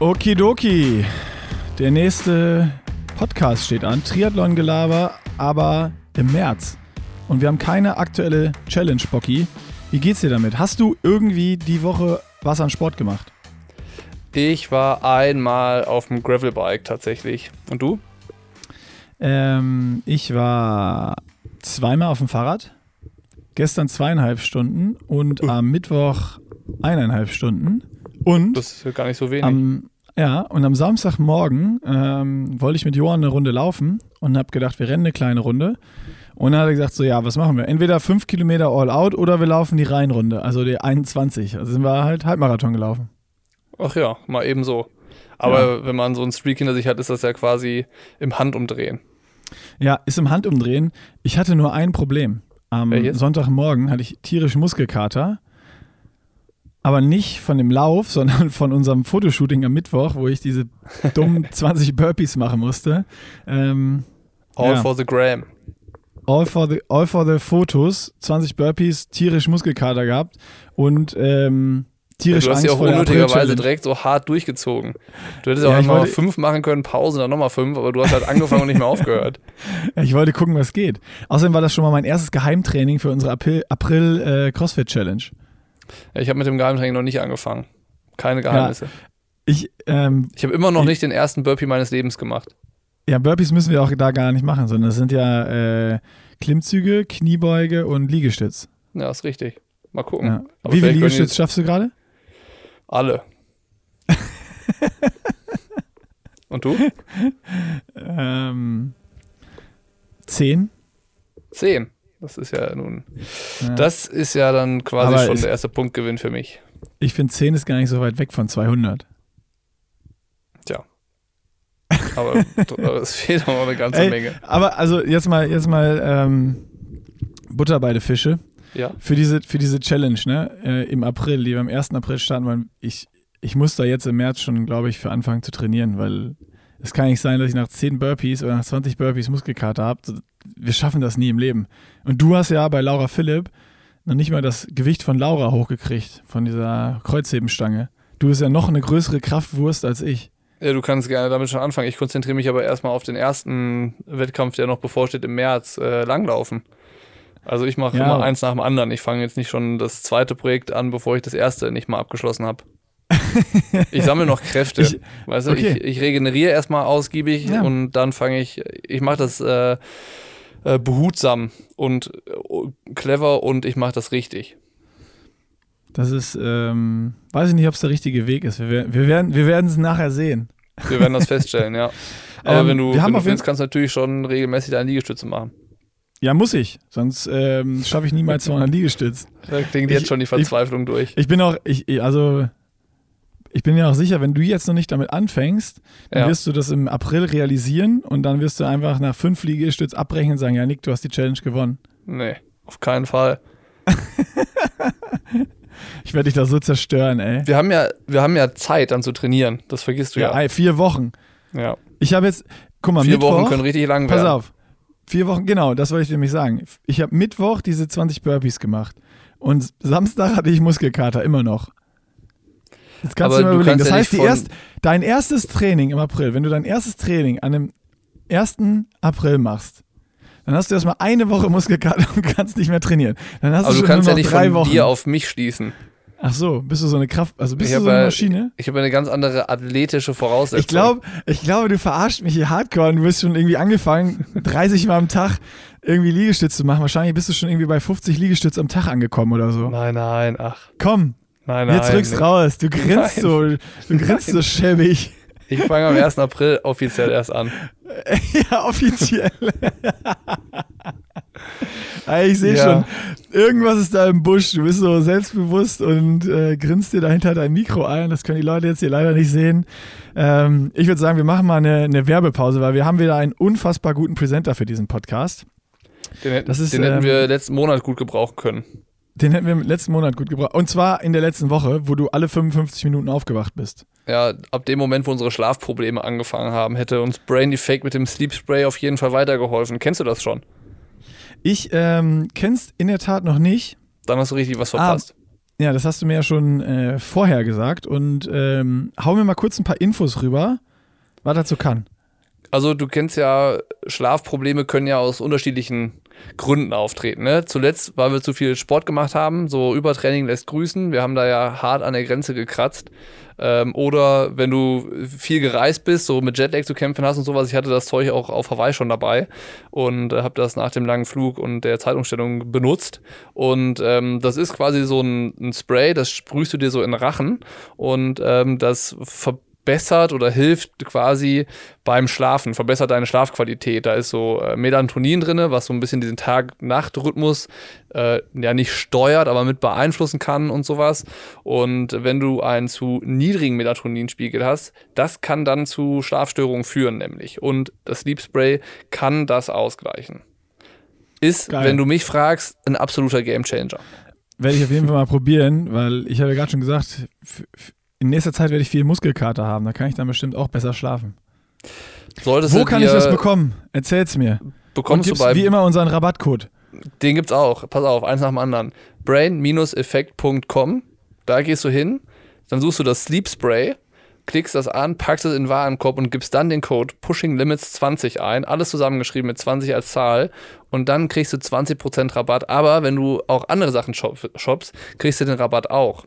Okidoki. Der nächste Podcast steht an. Triathlon-Gelaber, aber im März. Und wir haben keine aktuelle Challenge, Bocky. Wie geht's dir damit? Hast du irgendwie die Woche was an Sport gemacht? Ich war einmal auf dem Gravelbike tatsächlich. Und du? Ähm, ich war zweimal auf dem Fahrrad. Gestern zweieinhalb Stunden und am Mittwoch eineinhalb Stunden. Und Das ist ja gar nicht so wenig. am, ja, und am Samstagmorgen ähm, wollte ich mit Johann eine Runde laufen und habe gedacht, wir rennen eine kleine Runde. Und dann hat er gesagt, so ja, was machen wir? Entweder fünf Kilometer all out oder wir laufen die Rheinrunde, also die 21. Also sind wir halt Halbmarathon gelaufen. Ach ja, mal eben so. Aber wenn man so einen Streak hinter sich hat, ist das ja quasi im Handumdrehen. Ja, ist im Handumdrehen. Ich hatte nur ein Problem. Am Welches? Sonntagmorgen hatte ich tierisch Muskelkater. Aber nicht von dem Lauf, sondern von unserem Fotoshooting am Mittwoch, wo ich diese dummen 20 Burpees machen musste. Ähm, All Ja. for the gram. all, for the, all for the Fotos, 20 Burpees, tierisch Muskelkater gehabt und ähm, tierisch Du hast ja auch unnötigerweise direkt so hart durchgezogen. Du hättest Ja, ja auch ich noch mal wollte- fünf machen können, Pause, dann nochmal fünf, aber du hast halt angefangen und nicht mehr aufgehört. Ich wollte gucken, was geht. Außerdem war das schon mal mein erstes Geheimtraining für unsere April, April äh, CrossFit Challenge. Ja, ich habe mit dem Geheimtraining noch nicht angefangen. Keine Geheimnisse. Ich, ähm, Ich habe immer noch Ich- nicht den ersten Burpee meines Lebens gemacht. Ja, Burpees müssen wir auch da gar nicht machen, sondern das sind ja äh, Klimmzüge, Kniebeuge und Liegestütz. Ja, ist richtig. Mal gucken. Ja. Wie viele Liegestütz schaffst du gerade? Alle. Und du? Ähm, zehn. Zehn. Das ist ja nun. Ja. Das ist ja dann quasi Aber schon der erste Punktgewinn für mich. Ich finde, zehn ist gar nicht so weit weg von 200. Tja. Aber es fehlt noch eine ganze Ey, Menge. Aber also jetzt mal, jetzt mal ähm, Butter bei die Fische. Ja. Für diese, für diese Challenge, ne? Äh, Im April, die wir am 1. April starten wollen. Ich, ich muss da jetzt im März schon, glaube ich, für anfangen zu trainieren, weil es kann nicht sein, dass ich nach 10 Burpees oder nach 20 Burpees Muskelkater habe. Wir schaffen das nie im Leben. Und du hast ja bei Laura Philipp noch nicht mal das Gewicht von Laura hochgekriegt, von dieser Kreuzhebenstange. Du bist ja noch eine größere Kraftwurst als ich. Ja, du kannst gerne damit schon anfangen. Ich konzentriere mich aber erstmal auf den ersten Wettkampf, der noch bevorsteht im März, äh, Langlaufen. Also ich mache Ja. immer eins nach dem anderen. Ich fange jetzt nicht schon das zweite Projekt an, bevor ich das erste nicht mal abgeschlossen habe. Ich sammle noch Kräfte. Ich- weißt du, okay. ich, ich regeneriere erstmal ausgiebig Ja. und dann fange ich, ich mache das äh, äh, behutsam und äh, clever und ich mache das richtig. Das ist, ähm, weiß ich nicht, ob es der richtige Weg ist. Wir, wer- wir werden wir werden es nachher sehen. Wir werden das feststellen, ja. Aber Ähm, wenn du, wir haben wenn du willst, kannst du natürlich schon regelmäßig deine Liegestütze machen. Ja, muss ich. Sonst ähm, schaffe ich niemals 200 Liegestütz. Da klingt Ich- jetzt schon die Verzweiflung durch. Ich bin auch, ich, ich- also, ich bin ja auch sicher, wenn du jetzt noch nicht damit anfängst, dann Ja. wirst du das im April realisieren und dann wirst du einfach nach fünf Liegestütz abbrechen und sagen, ja, Nick, du hast die Challenge gewonnen. Nee, auf keinen Fall. Ich werde dich da so zerstören, ey. Wir haben ja, wir haben ja Zeit, dann zu trainieren. Das vergisst du Ja, ja. vier Wochen. Ja. Ich habe jetzt, guck mal, Vier Mittwoch, Wochen können richtig lang pass werden. auf, vier Wochen, genau, das wollte ich nämlich sagen. Ich habe Mittwoch diese 20 Burpees gemacht und Samstag hatte ich Muskelkater, immer noch. Jetzt kannst Aber du mal du überlegen. Das ja heißt, erst, dein erstes Training im April, wenn du dein erstes Training an dem 1. April machst, dann hast du erstmal eine Woche Muskelkater und kannst nicht mehr trainieren. Dann hast Aber du du schon kannst ja nicht drei von Wochen. dir auf mich schließen. Ach so, bist du so eine Kraft, also bist Ich du so eine Maschine? Ich habe eine ganz andere athletische Voraussetzung. Ich glaube, ich glaube, du verarscht mich hier hardcore und du bist schon irgendwie angefangen, 30 Mal am Tag irgendwie Liegestütze zu machen. Wahrscheinlich bist du schon irgendwie bei 50 Liegestütze am Tag angekommen oder so. Nein, nein, ach. Komm, Nein, nein. jetzt rückst raus. Du grinst Nein. so, du grinst so schäbig. Ich fange am 1. April offiziell erst an. ja, offiziell. Ich sehe Ja. schon, irgendwas ist da im Busch. Du bist so selbstbewusst und äh, grinst dir dahinter dein Mikro ein. Das können die Leute jetzt hier leider nicht sehen. Ähm, ich würde sagen, wir machen mal eine, eine Werbepause, weil wir haben wieder einen unfassbar guten Presenter für diesen Podcast. Den, hätten- Das ist, den hätten ähm, wir letzten Monat gut gebrauchen können. Den hätten wir im letzten Monat gut gebraucht. Und zwar in der letzten Woche, wo du alle 55 Minuten aufgewacht bist. Ja, ab dem Moment, wo unsere Schlafprobleme angefangen haben, hätte uns Brainy Fake mit dem Sleep Spray auf jeden Fall weitergeholfen. Kennst du das schon? Ich ähm, kenn's in der Tat noch nicht. Dann hast du richtig was Ah, verpasst. Ja, das hast du mir ja schon äh, vorher gesagt und ähm, hau mir mal kurz ein paar Infos rüber, was dazu kann. Also du kennst ja, Schlafprobleme können ja aus unterschiedlichen Gründen auftreten. Ne? Zuletzt, weil wir zu viel Sport gemacht haben, so Übertraining lässt grüßen. Wir haben da ja hart an der Grenze gekratzt. Ähm, oder wenn du viel gereist bist, so mit Jetlag zu kämpfen hast und sowas. Ich hatte das Zeug auch auf Hawaii schon dabei und äh, habe das nach dem langen Flug und der Zeitumstellung benutzt. Und ähm, das ist quasi so ein, ein, Spray, das sprühst du dir so in Rachen und ähm, das verbindet verbessert oder hilft quasi beim Schlafen, verbessert deine Schlafqualität. Da ist so äh, Melatonin drin, was so ein bisschen diesen Tag-Nacht-Rhythmus äh, ja nicht steuert, aber mit beeinflussen kann und sowas. Und wenn du einen zu niedrigen Melatoninspiegel hast, das kann dann zu Schlafstörungen führen, nämlich. Und das Sleep Spray kann das ausgleichen. Ist, Geil. wenn du mich fragst, ein absoluter Gamechanger. Werde ich auf jeden Fall mal probieren, weil ich habe ja gerade schon gesagt, in nächster Zeit werde ich viel Muskelkater haben. Da kann ich dann bestimmt auch besser schlafen. Solltest Wo kann ich das bekommen? Erzähl's mir. Bekommst du bei wie immer unseren Rabattcode. Den gibt's auch. Pass auf, eins nach dem anderen. brain-effekt.com. Da gehst du hin, dann suchst du das Sleep Spray, klickst das an, packst es in den Warenkorb und gibst dann den Code Pushing Limits 20 ein. Alles zusammengeschrieben mit 20 als Zahl. Und dann kriegst du 20% Rabatt. Aber wenn du auch andere Sachen shoppst, kriegst du den Rabatt auch.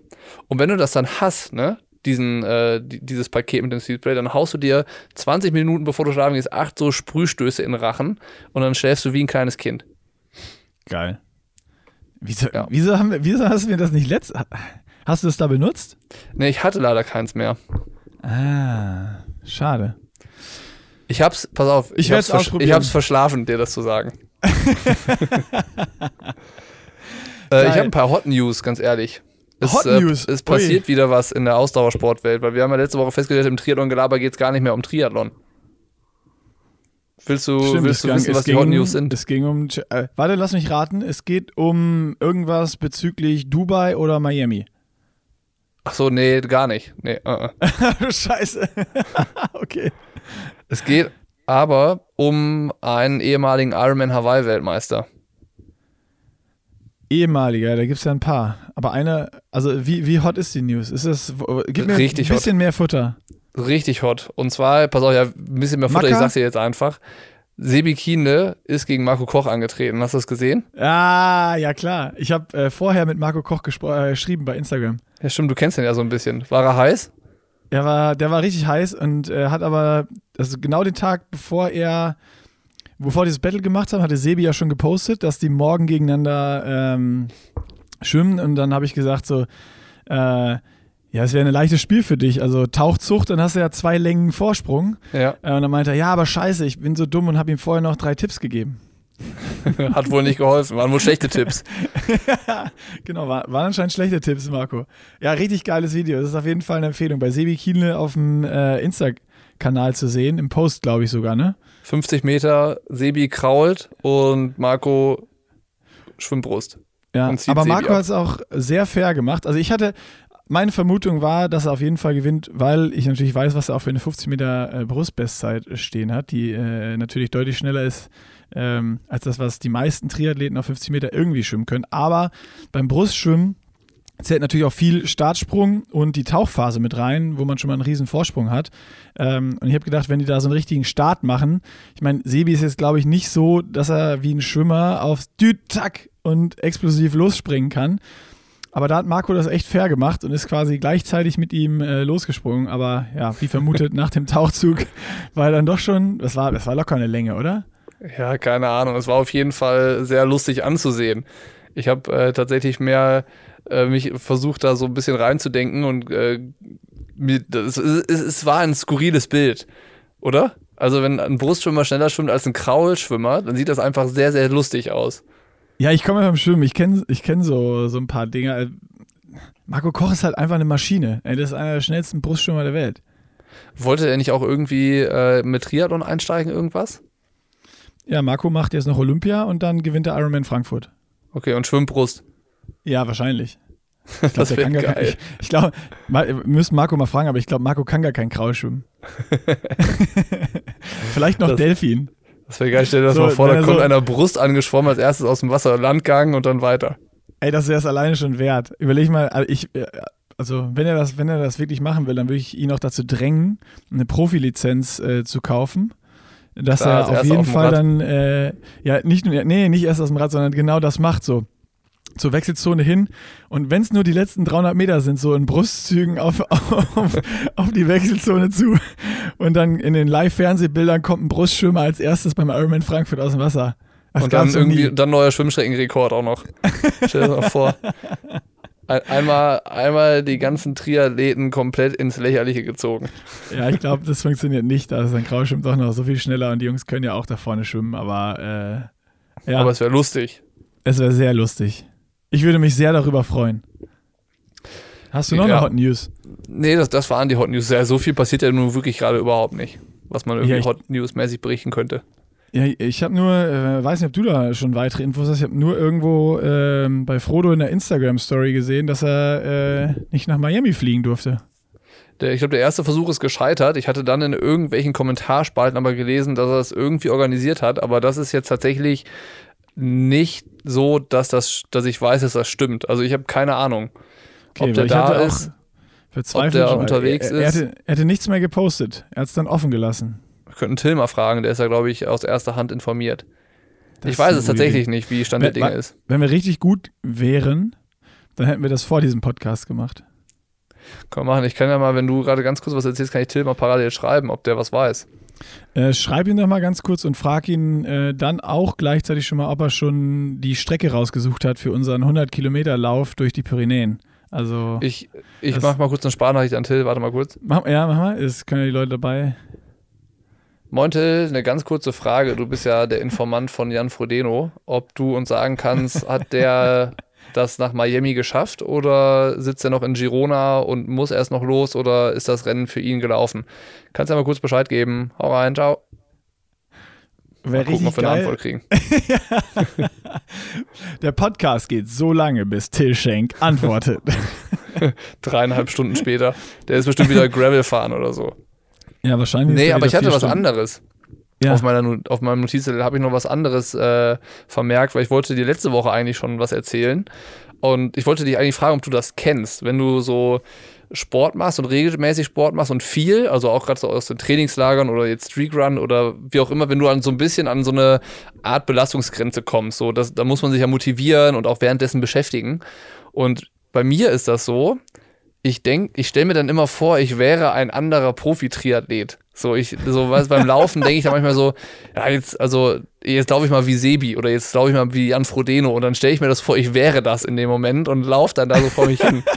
Und wenn du das dann hast, ne, diesen, äh, dieses Paket mit dem Speedspray, dann haust du dir 20 Minuten bevor du schlafen gehst, acht so Sprühstöße in den Rachen und dann schläfst du wie ein kleines Kind. Geil. Wieso, ja. wieso, haben wir, wieso hast du mir das nicht letzt. Hast du das da benutzt? Nee, ich hatte leider keins mehr. Ah, schade. Ich hab's, pass auf, ich, ich, hab's, vers ich hab's verschlafen, dir das zu sagen. äh, ich habe ein paar Hot News, ganz ehrlich. Es, Hot äh, News. Es passiert Ui. wieder was in der Ausdauersportwelt, weil wir haben ja letzte Woche festgestellt, im Triathlon-Gelaber geht es gar nicht mehr um Triathlon. Willst du, Stimmt, willst du wissen, was die Hot News sind? Es ging um. Äh, warte, lass mich raten. Es geht um irgendwas bezüglich Dubai oder Miami. Ach so, nee, gar nicht. Nee, uh -uh. Scheiße. okay. Es geht aber um einen ehemaligen Ironman Hawaii-Weltmeister. Ehemaliger, da gibt es ja ein paar. Aber einer, also wie, wie hot ist die News? Ist es, gib mir Richtig ein bisschen hot. mehr Futter. Richtig hot. Und zwar, pass auf, ja, ein bisschen mehr Futter, Maka? ich sag's dir jetzt einfach. Sebi Kienle ist gegen Marco Koch angetreten. Hast du das gesehen? Ah, ja klar. Ich habe äh, vorher mit Marco Koch äh, geschrieben bei Instagram. Ja, stimmt, du kennst ihn ja so ein bisschen. War er heiß? Er war, der war richtig heiß und äh, hat aber, also genau den Tag, bevor er bevor die das Battle gemacht haben, hatte Sebi ja schon gepostet, dass die morgen gegeneinander ähm, schwimmen. Und dann habe ich gesagt, so, äh, ja, es wäre ein leichtes Spiel für dich. Also Tauchzucht, dann hast du ja zwei Längen Vorsprung. Ja. Äh, und dann meinte er, ja, aber scheiße, ich bin so dumm und habe ihm vorher noch drei Tipps gegeben. Hat wohl nicht geholfen, waren wohl schlechte Tipps. genau, war, waren anscheinend schlechte Tipps, Marco. Ja, richtig geiles Video. Das ist auf jeden Fall eine Empfehlung. Bei Sebi Kienle auf dem äh, Insta-Kanal zu sehen, im Post, glaube ich sogar, ne? 50 Meter, Sebi krault und Marco Schwimmbrust. Ja, aber Marco hat es auch sehr fair gemacht. Also ich hatte, meine Vermutung war, dass er auf jeden Fall gewinnt, weil ich natürlich weiß, was er auch für eine 50 Meter äh, Brustbestzeit stehen hat, die äh, natürlich deutlich schneller ist ähm, als das, was die meisten Triathleten auf 50 Meter irgendwie schwimmen können. Aber beim Brustschwimmen zählt natürlich auch viel Startsprung und die Tauchphase mit rein, wo man schon mal einen riesen Vorsprung hat. Ähm, und ich habe gedacht, wenn die da so einen richtigen Start machen, ich meine, Sebi ist jetzt, glaube ich, nicht so, dass er wie ein Schwimmer aufs Düt-Tack und explosiv losspringen kann. Aber da hat Marco das echt fair gemacht und ist quasi gleichzeitig mit ihm äh, losgesprungen. Aber ja, wie vermutet, nach dem Tauchzug war er dann doch schon, das war, das war locker eine Länge, oder? Ja, keine Ahnung. Es war auf jeden Fall sehr lustig anzusehen. Ich habe äh, tatsächlich mehr äh, mich versucht, da so ein bisschen reinzudenken und äh, mir, das, es, es war ein skurriles Bild, oder? Also wenn ein Brustschwimmer schneller schwimmt als ein Kraulschwimmer, dann sieht das einfach sehr, sehr lustig aus. Ja, ich komme ja vom Schwimmen. Ich kenne ich kenn so, so ein paar Dinge. Marco Koch ist halt einfach eine Maschine. Das ist einer der schnellsten Brustschwimmer der Welt. Wollte er nicht auch irgendwie äh, mit Triathlon einsteigen, irgendwas? Ja, Marco macht jetzt noch Olympia und dann gewinnt er Ironman Frankfurt. Okay, und Schwimmbrust. Ja, wahrscheinlich. Ich glaub, das kann geil. Gar, ich, glaube, wir müssen Marco mal fragen, aber ich glaube, Marco kann gar kein Kraul schwimmen. Vielleicht noch das, Delfin. Das wäre geil, stell dir das so, mal vor, da kommt so einer Brust angeschwommen, als erstes aus dem Wasser Landgang und dann weiter. Ey, das wäre es alleine schon wert. Überleg mal, also ich, äh, also wenn er das, wenn er das wirklich machen will, dann würde ich ihn auch dazu drängen, eine Profilizenz äh, zu kaufen. Dass als er auf jeden auf Fall dann, äh, ja, nicht nur, nee, nicht erst aus dem Rad, sondern genau das macht so. Zur Wechselzone hin und wenn es nur die letzten 300 Meter sind, so in Brustzügen auf, auf, auf die Wechselzone zu und dann in den Live-Fernsehbildern kommt ein Brustschwimmer als erstes beim Ironman Frankfurt aus dem Wasser. Das Und dann noch nie. irgendwie, dann neuer Schwimmstreckenrekord auch noch. Stell dir das mal vor. Ein, einmal, einmal die ganzen Triathleten komplett ins Lächerliche gezogen. Ja, ich glaube, das funktioniert nicht. Also sein Grau schwimmt doch noch so viel schneller und die Jungs können ja auch da vorne schwimmen, aber äh, ja, Aber es wäre lustig. es wäre sehr lustig. Ich würde mich sehr darüber freuen. Hast du noch Ja. eine Hot News? Nee, das, das waren die Hot News. Ja, so viel passiert ja nun wirklich gerade überhaupt nicht, was man irgendwie Ja, ich- Hot News-mäßig berichten könnte. Ja, ich habe nur, äh, weiß nicht, ob du da schon weitere Infos hast. Ich habe nur irgendwo ähm, bei Frodo in der Instagram-Story gesehen, dass er äh, nicht nach Miami fliegen durfte. Der, ich glaube, der erste Versuch ist gescheitert. Ich hatte dann in irgendwelchen Kommentarspalten aber gelesen, dass er es irgendwie organisiert hat. Aber das ist jetzt tatsächlich nicht so, dass, das, dass ich weiß, dass das stimmt. Also ich habe keine Ahnung, Okay, ob der da ist. Verzweifelt, der weil unterwegs er, er, ist. hatte, er hatte nichts mehr gepostet. Er hat es dann offen gelassen. Wir könnten Till mal fragen, der ist ja, glaube ich, aus erster Hand informiert. Das ich ist weiß es tatsächlich Idee. nicht, wie Stand der Dinge ist. Wenn wir richtig gut wären, dann hätten wir das vor diesem Podcast gemacht. Können wir machen. Ich kann ja mal, wenn du gerade ganz kurz was erzählst, kann ich Till mal parallel schreiben, ob der was weiß. Äh, schreib ihn doch mal ganz kurz und frag ihn äh, dann auch gleichzeitig schon mal, ob er schon die Strecke rausgesucht hat für unseren 100 Kilometer Lauf durch die Pyrenäen. Also, Ich, ich Das- mach mal kurz eine Sparnachricht an Till, warte mal kurz. mach, ja, mach mal, es können ja die Leute dabei. Moin Till, eine ganz kurze Frage. Du bist ja der Informant von Jan Frodeno. Ob du uns sagen kannst, hat der das nach Miami geschafft oder sitzt er noch in Girona und muss erst noch los oder ist das Rennen für ihn gelaufen? Kannst du ja mal kurz Bescheid geben. Hau rein, ciao. Wäre Mal gucken, ob wir eine geil. Antwort kriegen. Der Podcast geht so lange, bis Till Schenk antwortet. Dreieinhalb Stunden später. Der ist bestimmt wieder Gravel fahren oder so. ja, wahrscheinlich. Nee, er aber ich hatte vier was Stunden. anderes. Ja. Auf, meiner, auf meinem Notizzettel habe ich noch was anderes äh, vermerkt, weil ich wollte dir letzte Woche eigentlich schon was erzählen. Und ich wollte dich eigentlich fragen, ob du das kennst. Wenn du so Sport machst und regelmäßig Sport machst und viel, also auch gerade so aus den Trainingslagern oder jetzt Streakrun oder wie auch immer, wenn du an so ein bisschen an so eine Art Belastungsgrenze kommst, so das, da muss man sich ja motivieren und auch währenddessen beschäftigen. Und bei mir ist das so, ich denke, ich stelle mir dann immer vor, ich wäre ein anderer Profi-Triathlet. So, ich, so, weißt, beim Laufen denke ich dann manchmal so, ja, jetzt, also, jetzt laufe ich mal wie Sebi oder jetzt laufe ich mal wie Jan Frodeno und dann stelle ich mir das vor, ich wäre das in dem Moment und laufe dann da so vor mich hin.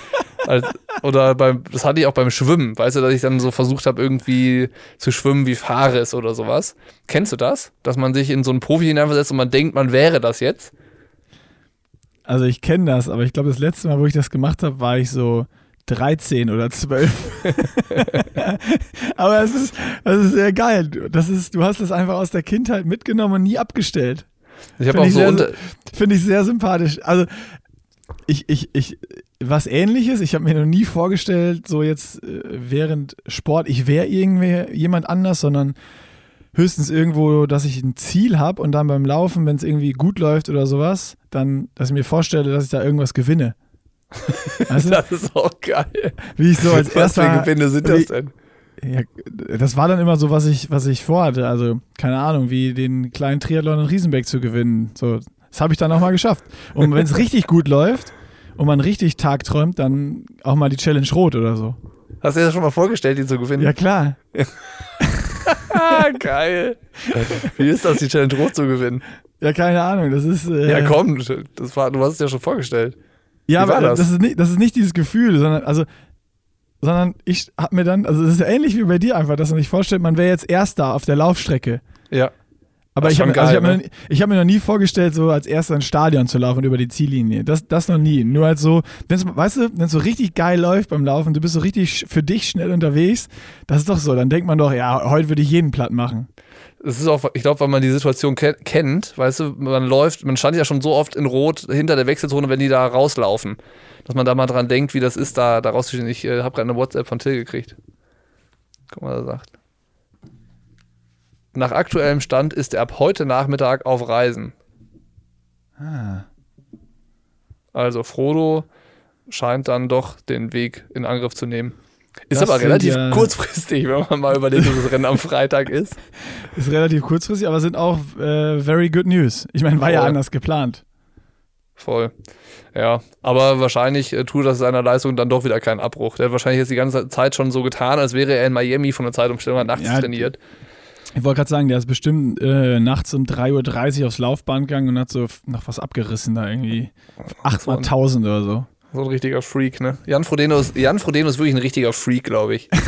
Oder beim, das hatte ich auch beim Schwimmen, weißt du, dass ich dann so versucht habe, irgendwie zu schwimmen wie Fares oder sowas. Kennst du das? Dass man sich in so einen Profi hineinversetzt und man denkt, man wäre das jetzt? Also ich kenne das, aber ich glaube, das letzte Mal, wo ich das gemacht habe, war ich so 13 oder 12. aber es ist, es ist sehr geil. Das ist, du hast es einfach aus der Kindheit mitgenommen und nie abgestellt. Ich habe auch ich so unter, Finde ich sehr sympathisch. Also ich, ich, ich, was ähnliches, ich habe mir noch nie vorgestellt, so jetzt äh, während Sport, ich wäre irgendwie jemand anders, sondern höchstens irgendwo, dass ich ein Ziel habe und dann beim Laufen, wenn es irgendwie gut läuft oder sowas, dann, dass ich mir vorstelle, dass ich da irgendwas gewinne. Du, das ist auch geil. wie ich so als Was für erster, Gewinne sind das denn? ja, das war dann immer so, was ich, was ich vorhatte. Also, keine Ahnung, wie den kleinen Triathlon in Riesenbeck zu gewinnen. So, das habe ich dann auch mal geschafft. Und wenn es richtig gut läuft und man richtig tagträumt, dann auch mal die Challenge Rot oder so. Hast du dir das schon mal vorgestellt, die zu gewinnen? Ja, klar. Geil. Wie ist das, die Challenge Rot zu gewinnen? Ja, keine Ahnung. Das ist. Äh, Ja, komm, das war, du hast es ja schon vorgestellt. Ja, aber das? das? ist nicht, das ist nicht dieses Gefühl, sondern also, sondern ich habe mir dann, also es ist ja ähnlich wie bei dir einfach, dass man sich vorstellt, man wäre jetzt Erster auf der Laufstrecke. Ja. Aber ich habe also hab geil, mir, hab mir noch nie vorgestellt, so als Erster ins Stadion zu laufen über die Ziellinie. Das, das noch nie. Nur als so, wenn's, weißt du, wenn es so richtig geil läuft beim Laufen, du bist so richtig für dich schnell unterwegs, das ist doch so. Dann denkt man doch, ja, heute würde ich jeden platt machen. Es ist auch, ich glaube, weil man die Situation ke kennt, weißt du, man läuft, man stand ja schon so oft in Rot hinter der Wechselzone, wenn die da rauslaufen, dass man da mal dran denkt, wie das ist, da, da rauszustehen. Ich äh, habe gerade eine WhatsApp von Till gekriegt. Guck mal, was er sagt. Nach aktuellem Stand ist er ab heute Nachmittag auf Reisen. Ah. Also Frodo scheint dann doch den Weg in Angriff zu nehmen. Ist Das aber relativ ja- kurzfristig, wenn man mal überlegt, dass das Rennen am Freitag ist. Ist relativ kurzfristig, aber sind auch äh, very good news. Ich meine, war ja Voll. anders geplant. Voll. Ja, aber wahrscheinlich äh, tut das seiner Leistung dann doch wieder keinen Abbruch. Der hat wahrscheinlich jetzt die ganze Zeit schon so getan, als wäre er in Miami von der Zeitumstellung nachts Ja, trainiert. Ich wollte gerade sagen, der ist bestimmt äh, nachts um 3.30 Uhr aufs Laufband gegangen und hat so noch was abgerissen da irgendwie. So ein- 8x1000 oder so. So ein richtiger Freak, ne? Jan Frodeno ist, Jan Frodeno ist wirklich ein richtiger Freak, glaube ich.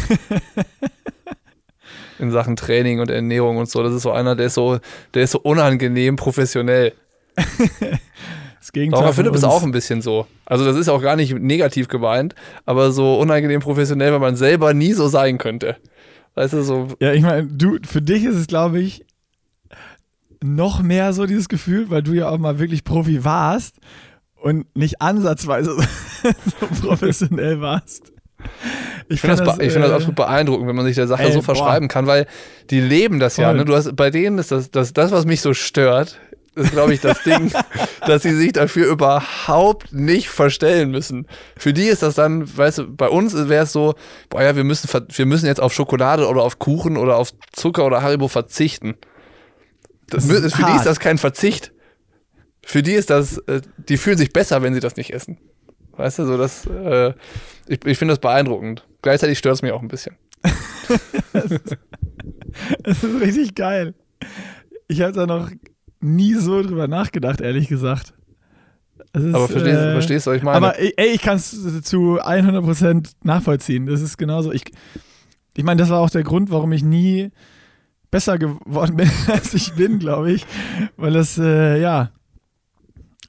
In Sachen Training und Ernährung und so. Das ist so einer, der ist so, der ist so unangenehm professionell. Das Gegenteil. Laura Philipp ist auch ein bisschen so. Also das ist auch gar nicht negativ gemeint, aber so unangenehm professionell, weil man selber nie so sein könnte. Weißt du, so, Ja, ich meine, du, für dich ist es, glaube ich, noch mehr so dieses Gefühl, weil du ja auch mal wirklich Profi warst und nicht ansatzweise so professionell warst. Ich finde das, be- ich find das äh, absolut beeindruckend, wenn man sich der Sache ey, so boah. verschreiben kann, weil die leben das ja. Ne? Du hast, bei denen ist das, das, das, was mich so stört, ist, glaube ich, das Ding, dass sie sich dafür überhaupt nicht verstellen müssen. Für die ist das dann, weißt du, bei uns wäre es so, boah ja, wir müssen, wir müssen jetzt auf Schokolade oder auf Kuchen oder auf Zucker oder Haribo verzichten. Das, Das ist für die hart. ist das kein Verzicht. Für die ist das, äh, die fühlen sich besser, wenn sie das nicht essen. Weißt du, so das, äh, ich, ich finde das beeindruckend. Gleichzeitig stört es mich auch ein bisschen. Das ist richtig geil. Ich habe da noch nie so drüber nachgedacht, ehrlich gesagt. Ist, Aber verstehst, äh, verstehst du, was ich meine? Aber ey, ich kann es zu 100% nachvollziehen. Das ist genauso. Ich, ich meine, das war auch der Grund, warum ich nie besser geworden bin, als ich bin, glaube ich. Weil das, äh, ja,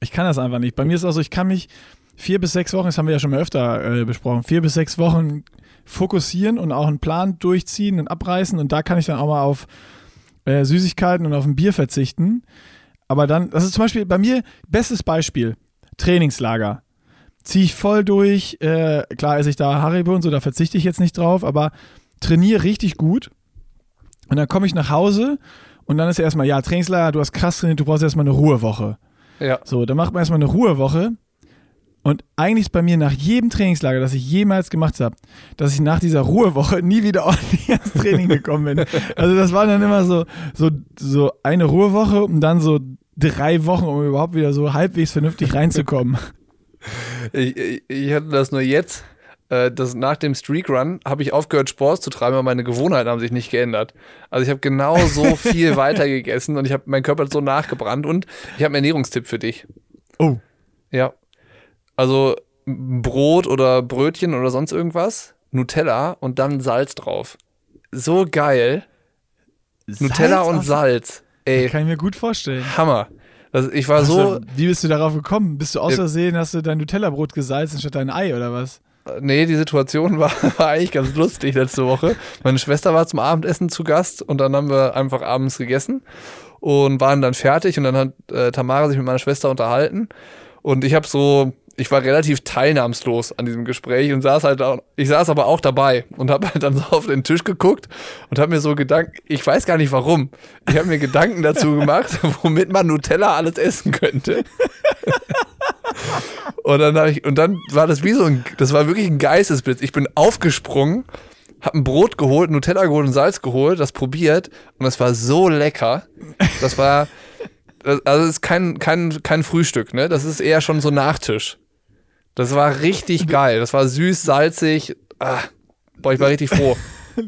ich kann das einfach nicht. Bei mir ist es auch so, ich kann mich vier bis sechs Wochen, das haben wir ja schon mal öfter äh, besprochen, vier bis sechs Wochen fokussieren und auch einen Plan durchziehen und abreißen. Und da kann ich dann auch mal auf äh, Süßigkeiten und auf ein Bier verzichten. Aber dann, das ist zum Beispiel bei mir, bestes Beispiel, Trainingslager. Ziehe ich voll durch, äh, klar esse ich da Haribo und so, da verzichte ich jetzt nicht drauf, aber trainiere richtig gut. Und dann komme ich nach Hause und dann ist ja erstmal, ja, Trainingslager, du hast krass trainiert, du brauchst erstmal eine Ruhewoche. ja. So, dann macht man erstmal eine Ruhewoche. Und eigentlich ist bei mir nach jedem Trainingslager, das ich jemals gemacht habe, dass ich nach dieser Ruhewoche nie wieder ordentlich ins Training gekommen bin. Also das war dann immer so, so, so eine Ruhewoche und dann so drei Wochen, um überhaupt wieder so halbwegs vernünftig reinzukommen. Ich, ich, ich hatte das nur jetzt. äh, Das nach dem Streakrun habe ich aufgehört, Sport zu treiben, aber meine Gewohnheiten haben sich nicht geändert. Also ich habe genau so viel weiter gegessen und ich habe mein Körper so nachgebrannt und ich habe einen Ernährungstipp für dich. Oh. Ja. Also Brot oder Brötchen oder sonst irgendwas, Nutella und dann Salz drauf. So geil. Nutella Salz und auf- Salz. Ey, Kann ich mir gut vorstellen. Hammer. Das, ich war so, Also, wie bist du darauf gekommen? Bist du aus Versehen, hast du dein Nutella-Brot gesalzen statt dein Ei oder was? Nee, die Situation war, war eigentlich ganz lustig letzte Woche. Meine Schwester war zum Abendessen zu Gast und dann haben wir einfach abends gegessen und waren dann fertig und dann hat äh, Tamara sich mit meiner Schwester unterhalten und ich habe so, ich war relativ teilnahmslos an diesem Gespräch und saß halt auch, ich saß aber auch dabei und habe halt dann so auf den Tisch geguckt und habe mir so Gedanken, ich weiß gar nicht warum, ich habe mir Gedanken dazu gemacht, womit man Nutella alles essen könnte. Und dann, ich, und dann war das wie so ein, das war wirklich ein Geistesblitz. Ich bin aufgesprungen, hab ein Brot geholt, Nutella geholt und Salz geholt, das probiert und das war so lecker. Das war, also das ist kein, kein, kein Frühstück, ne? Das ist eher schon so Nachtisch. Das war richtig geil. Das war süß, salzig. Ah, boah, ich war richtig froh.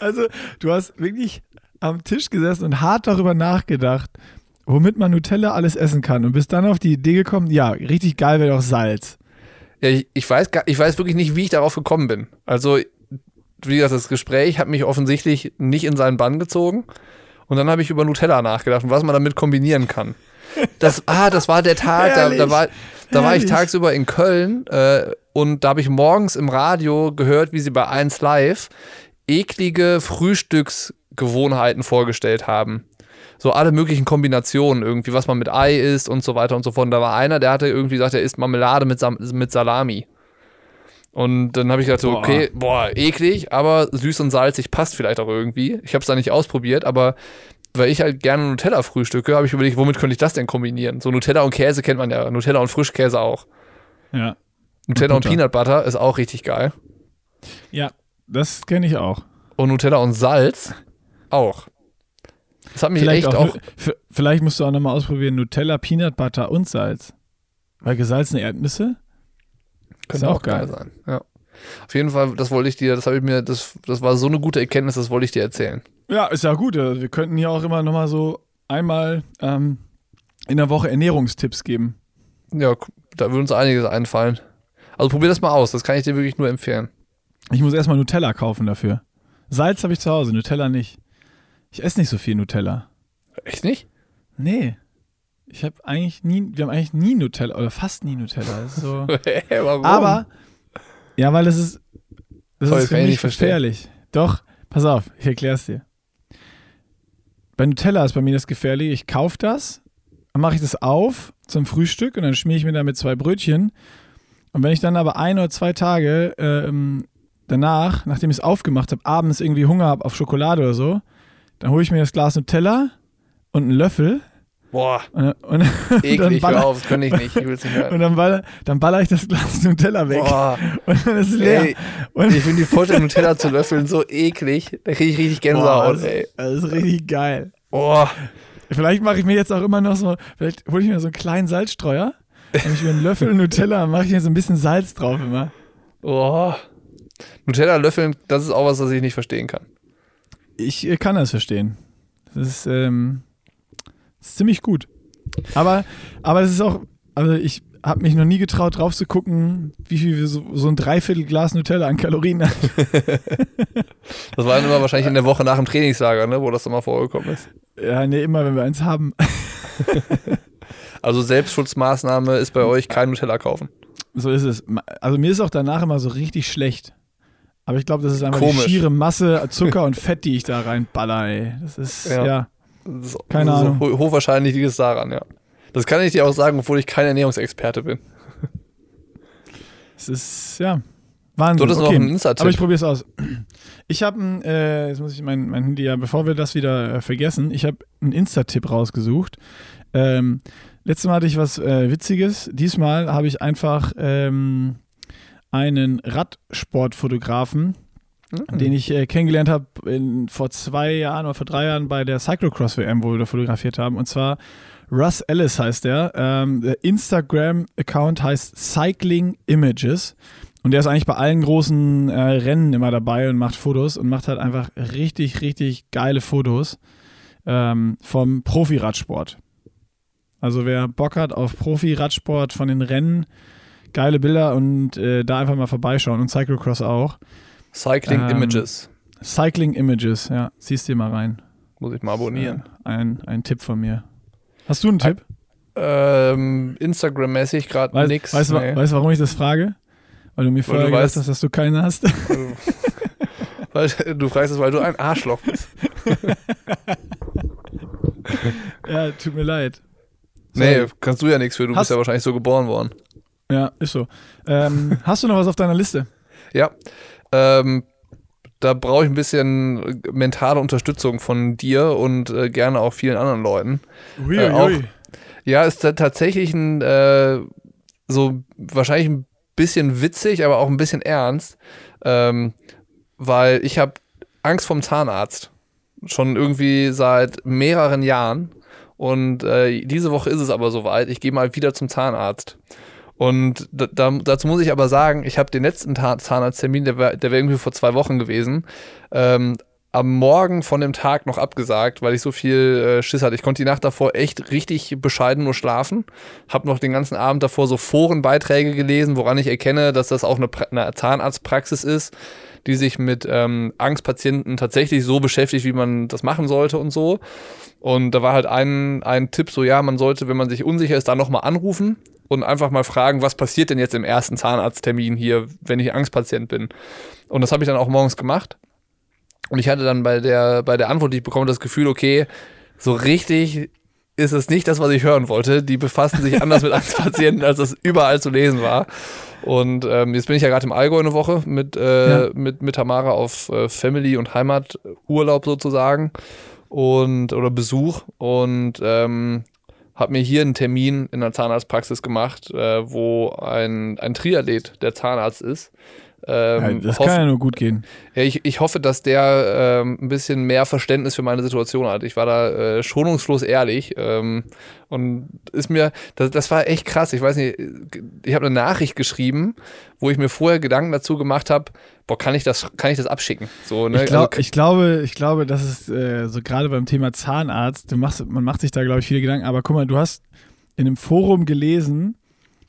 Also, du hast wirklich am Tisch gesessen und hart darüber nachgedacht, womit man Nutella alles essen kann. Und bist dann auf die Idee gekommen, ja, richtig geil wäre doch Salz. Ja, ich, ich, weiß, gar- ich weiß wirklich nicht, wie ich darauf gekommen bin. Also, wie gesagt, das Gespräch hat mich offensichtlich nicht in seinen Bann gezogen. Und dann habe ich über Nutella nachgedacht und was man damit kombinieren kann. Das, ah, das war der Tag, da, da war, da war ich tagsüber in Köln äh, und da habe ich morgens im Radio gehört, wie sie bei 1 Live eklige Frühstücksgewohnheiten vorgestellt haben. So alle möglichen Kombinationen irgendwie, was man mit Ei isst und so weiter und so fort. Und da war einer, der hatte irgendwie gesagt, er isst Marmelade mit, Sam mit Salami. Und dann habe ich gedacht, so, okay, boah, eklig, aber süß und salzig passt vielleicht auch irgendwie. Ich habe es da nicht ausprobiert, aber weil ich halt gerne Nutella frühstücke, habe ich überlegt, womit könnte ich das denn kombinieren? So Nutella und Käse kennt man ja, Nutella und Frischkäse auch. Ja. Nutella und, Butter. Peanut Butter ist auch richtig geil. Ja, das kenne ich auch. Und Nutella und Salz auch. Das hat mich Vielleicht, echt auch, auch. vielleicht musst du auch nochmal ausprobieren: Nutella, Peanut Butter und Salz. Weil gesalzene Erdnüsse? Könnte Ist auch auch geil geil. sein. Ja. Auf jeden Fall, das wollte ich dir, das habe ich mir, das, das war so eine gute Erkenntnis, das wollte ich dir erzählen. Ja, ist ja gut. Wir könnten hier auch immer nochmal so einmal ähm, in der Woche Ernährungstipps geben. Ja, da würde uns einiges einfallen. Also probier das mal aus, das kann ich dir wirklich nur empfehlen. Ich muss erstmal Nutella kaufen dafür. Salz habe ich zu Hause, Nutella nicht. Ich esse nicht so viel Nutella. Echt nicht? Nee. Ich habe eigentlich nie, wir haben eigentlich nie Nutella oder fast nie Nutella. So. Hä, warum? Aber, ja, weil das ist, das Toll, ist für mich gefährlich. Doch, pass auf, ich erkläre es dir. Bei Nutella ist bei mir das gefährlich. Ich kaufe das, dann mache ich das auf zum Frühstück und dann schmiere ich mir damit zwei Brötchen. Und wenn ich dann aber ein oder zwei Tage ähm, danach, nachdem ich es aufgemacht habe, abends irgendwie Hunger habe auf Schokolade oder so, dann hole ich mir das Glas Nutella und einen Löffel Boah, und, und, eklig, baller- hör auf, das könnte ich nicht, ich will es nicht hören. und dann, baller, dann baller ich das Glas Nutella weg Boah, und dann ist es leer. ey, und ich finde die Vorstellung, Nutella zu löffeln so eklig, da kriege ich richtig Boah, Gänsehaut, das, ey. das ist richtig geil. Boah, Vielleicht mache ich mir jetzt auch immer noch so, vielleicht hole ich mir so einen kleinen Salzstreuer, dann ich mir einen Löffel Nutella und mache ich mir so ein bisschen Salz drauf immer. boah. Nutella löffeln, das ist auch was, was ich nicht verstehen kann. Ich äh, kann das verstehen. Das ist, ähm, ist ziemlich gut. Aber, aber das ist auch, also ich habe mich noch nie getraut, drauf zu gucken, wie viel so, so ein Dreiviertelglas Nutella an Kalorien hat. Das war dann immer wahrscheinlich in der Woche nach dem Trainingslager, ne, wo das immer vorgekommen ist. Ja, nee, immer wenn wir eins haben. Also Selbstschutzmaßnahme ist bei euch kein Nutella kaufen. So ist es. Also mir ist auch danach immer so richtig schlecht. Aber ich glaube, das ist einfach Komisch. die schiere Masse Zucker und Fett, die ich da reinballer, ey. Das ist, Ja. ja. Das Keine ist Ahnung. ho- Hochwahrscheinlich liegt es daran, ja. Das kann ich dir auch sagen, obwohl ich kein Ernährungsexperte bin. Es ist, ja. Wahnsinn. Noch okay. einen Insta-Tipp. Aber ich probiere es aus. Ich habe ein, äh, jetzt muss ich mein, mein Handy ja, bevor wir das wieder äh, vergessen, ich habe einen Insta-Tipp rausgesucht. Ähm, letztes Mal hatte ich was äh, Witziges. Diesmal habe ich einfach ähm, einen Radsportfotografen, Mhm. den ich äh, kennengelernt habe vor zwei Jahren oder vor drei Jahren bei der Cyclocross WM, wo wir da fotografiert haben. Und zwar Russ Ellis heißt der. Ähm, der Instagram-Account heißt Cycling Images. Und der ist eigentlich bei allen großen äh, Rennen immer dabei und macht Fotos und macht halt einfach richtig, richtig geile Fotos ähm, vom Profi-Radsport. Also wer Bock hat auf Profi-Radsport von den Rennen, geile Bilder und äh, da einfach mal vorbeischauen und Cyclocross auch. Cycling Ähm, Images. Cycling Images, ja, ziehst dir mal rein. Muss ich mal abonnieren. Äh, ein, ein Tipp von mir. Hast du einen Tipp? Ähm, Instagram-mäßig gerade nix. weißt du, nee. weißt warum ich das frage? Weil du mir vorher gesagt weißt- hast, dass du keinen hast. weil, du fragst es, weil du ein Arschloch bist. ja, tut mir leid. Nee, Sorry. kannst du ja nichts für, du Hast- bist ja wahrscheinlich so geboren worden. Ja, ist so. Ähm, hast du noch was auf deiner Liste? Ja. Ähm, da brauche ich ein bisschen mentale Unterstützung von dir und äh, gerne auch vielen anderen Leuten. Ui, Äh, auch- Ja, ist tatsächlich ein, äh, so wahrscheinlich ein bisschen witzig, aber auch ein bisschen ernst, ähm, weil ich habe Angst vom Zahnarzt. Schon irgendwie seit mehreren Jahren. Und äh, diese Woche ist es aber soweit. Ich gehe mal wieder zum Zahnarzt. Und da, da, dazu muss ich aber sagen, ich habe den letzten Zahnarzttermin, der wäre wär irgendwie vor zwei Wochen gewesen, ähm, am Morgen von dem Tag noch abgesagt, weil ich so viel äh, Schiss hatte. Ich konnte die Nacht davor echt richtig bescheiden nur schlafen. Hab noch den ganzen Abend davor so Forenbeiträge gelesen, woran ich erkenne, dass das auch eine, eine Zahnarztpraxis ist, die sich mit ähm, Angstpatienten tatsächlich so beschäftigt, wie man das machen sollte und so. Und da war halt ein, ein Tipp so, ja, man sollte, wenn man sich unsicher ist, da nochmal anrufen und einfach mal fragen, was passiert denn jetzt im ersten Zahnarzttermin hier, wenn ich Angstpatient bin. Und das habe ich dann auch morgens gemacht. Und ich hatte dann bei der, bei der Antwort, die ich bekomme, das Gefühl, okay, so richtig ist es nicht das, was ich hören wollte. Die befassen sich anders mit Angstpatienten, als das überall zu lesen war. Und ähm, jetzt bin ich ja gerade im Allgäu eine Woche mit, äh, Ja. mit, mit Tamara auf äh, Family- und Heimaturlaub sozusagen. und oder Besuch und ähm, habe mir hier einen Termin in der Zahnarztpraxis gemacht, äh, wo ein, ein Triathlet der Zahnarzt ist. Ähm, Ja, das kann ja nur gut gehen. ja, ich, ich hoffe, dass der ähm, ein bisschen mehr Verständnis für meine Situation hat. Ich war da äh, schonungslos ehrlich ähm, und ist mir, das, das war echt krass. Ich weiß nicht, ich habe eine Nachricht geschrieben, wo ich mir vorher Gedanken dazu gemacht habe, boah, kann ich das, kann ich das abschicken? So, ne? Ich, glaub, Also, ich glaube, ich glaube, das ist äh, so gerade beim Thema Zahnarzt, du machst, man macht sich da, glaube ich, viele Gedanken, aber guck mal, du hast in einem Forum gelesen,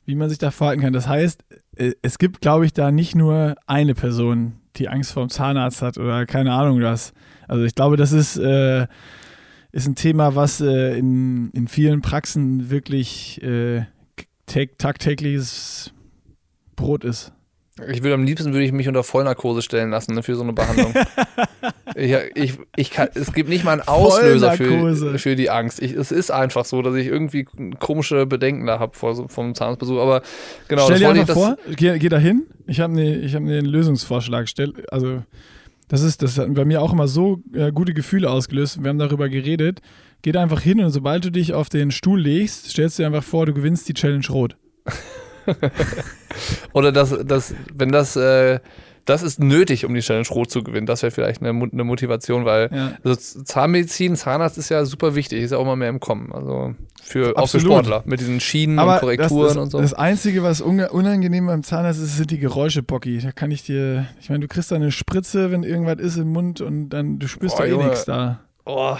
wie man sich da verhalten kann. Das heißt, es gibt, glaube ich, da nicht nur eine Person, die Angst vor dem Zahnarzt hat oder keine Ahnung was. Also ich glaube, das ist, äh, ist ein Thema, was äh, in, in vielen Praxen wirklich äh, tag- tagtägliches Brot ist. Ich würde am liebsten würde ich mich unter Vollnarkose stellen lassen ne, für so eine Behandlung. ich, ich, ich kann, es gibt nicht mal einen Auslöser für, für die Angst. Ich, es ist einfach so, dass ich irgendwie komische Bedenken da habe vor vom Zahnarztbesuch. Aber genau, Stell dir einfach das, vor, geh, geh da hin. Ich habe ne, ich hab ne einen Lösungsvorschlag. Stell, also, das ist, das hat bei mir auch immer so äh, gute Gefühle ausgelöst. Wir haben darüber geredet. Geh da einfach hin und sobald du dich auf den Stuhl legst, stellst du dir einfach vor, du gewinnst die Challenge Rot. Oder das, das, wenn das, äh, das ist nötig, um die Challenge Rot zu gewinnen. Das wäre vielleicht eine, eine Motivation, weil Ja. also Zahnmedizin, Zahnarzt ist ja super wichtig, ist ja auch immer mehr im Kommen. Also für, auch für. Sportler mit diesen Schienen und Aber das, Korrekturen das, und so. das Einzige, was unangenehm beim Zahnarzt ist, sind die Geräusche, Bocky. Da kann ich dir, ich meine, du kriegst da eine Spritze, wenn irgendwas ist im Mund und dann, du spürst Boah, doch eh nichts da. oh,